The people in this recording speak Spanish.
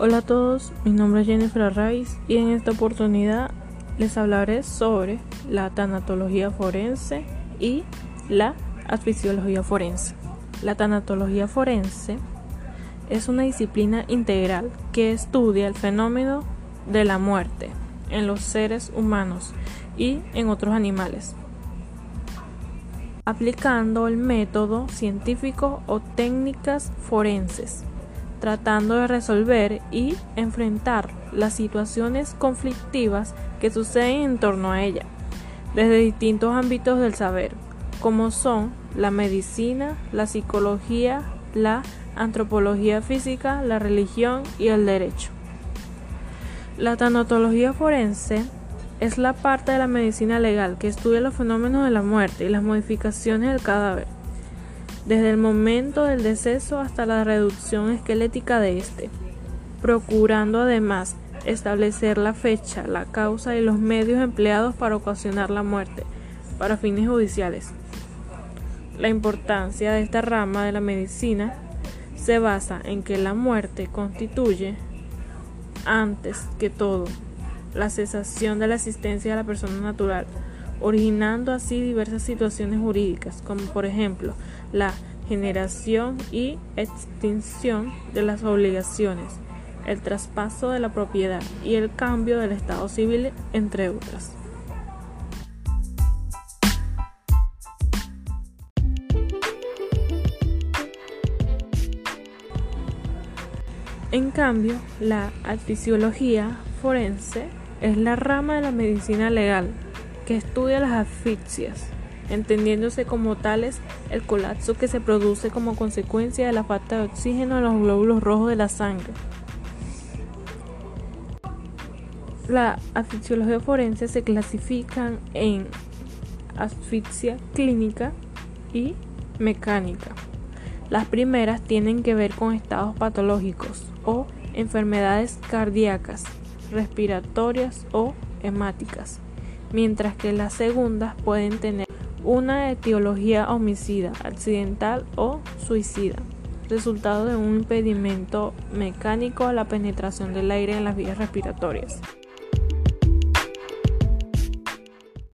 Hola a todos, mi nombre es Jennifer Arraiz y en esta oportunidad les hablaré sobre la tanatología forense y la asfisiología forense. La tanatología forense es una disciplina integral que estudia el fenómeno de la muerte en los seres humanos y en otros animales, aplicando el método científico o técnicas forenses tratando de resolver y enfrentar las situaciones conflictivas que suceden en torno a ella, desde distintos ámbitos del saber, como son la medicina, la psicología, la antropología física, la religión y el derecho. La tanatología forense es la parte de la medicina legal que estudia los fenómenos de la muerte y las modificaciones del cadáver desde el momento del deceso hasta la reducción esquelética de este, procurando además establecer la fecha, la causa y los medios empleados para ocasionar la muerte para fines judiciales. La importancia de esta rama de la medicina se basa en que la muerte constituye, antes que todo, la cesación de la existencia de la persona natural, originando así diversas situaciones jurídicas, como por ejemplo la generación y extinción de las obligaciones, el traspaso de la propiedad y el cambio del estado civil, entre otras. En cambio, la fisiología forense es la rama de la medicina legal que estudia las asfixias, entendiéndose como tales el colapso que se produce como consecuencia de la falta de oxígeno en los glóbulos rojos de la sangre. La asfixiología forense se clasifican en asfixia clínica y mecánica. Las primeras tienen que ver con estados patológicos o enfermedades cardíacas, respiratorias o hemáticas mientras que las segundas pueden tener una etiología homicida, accidental o suicida, resultado de un impedimento mecánico a la penetración del aire en las vías respiratorias.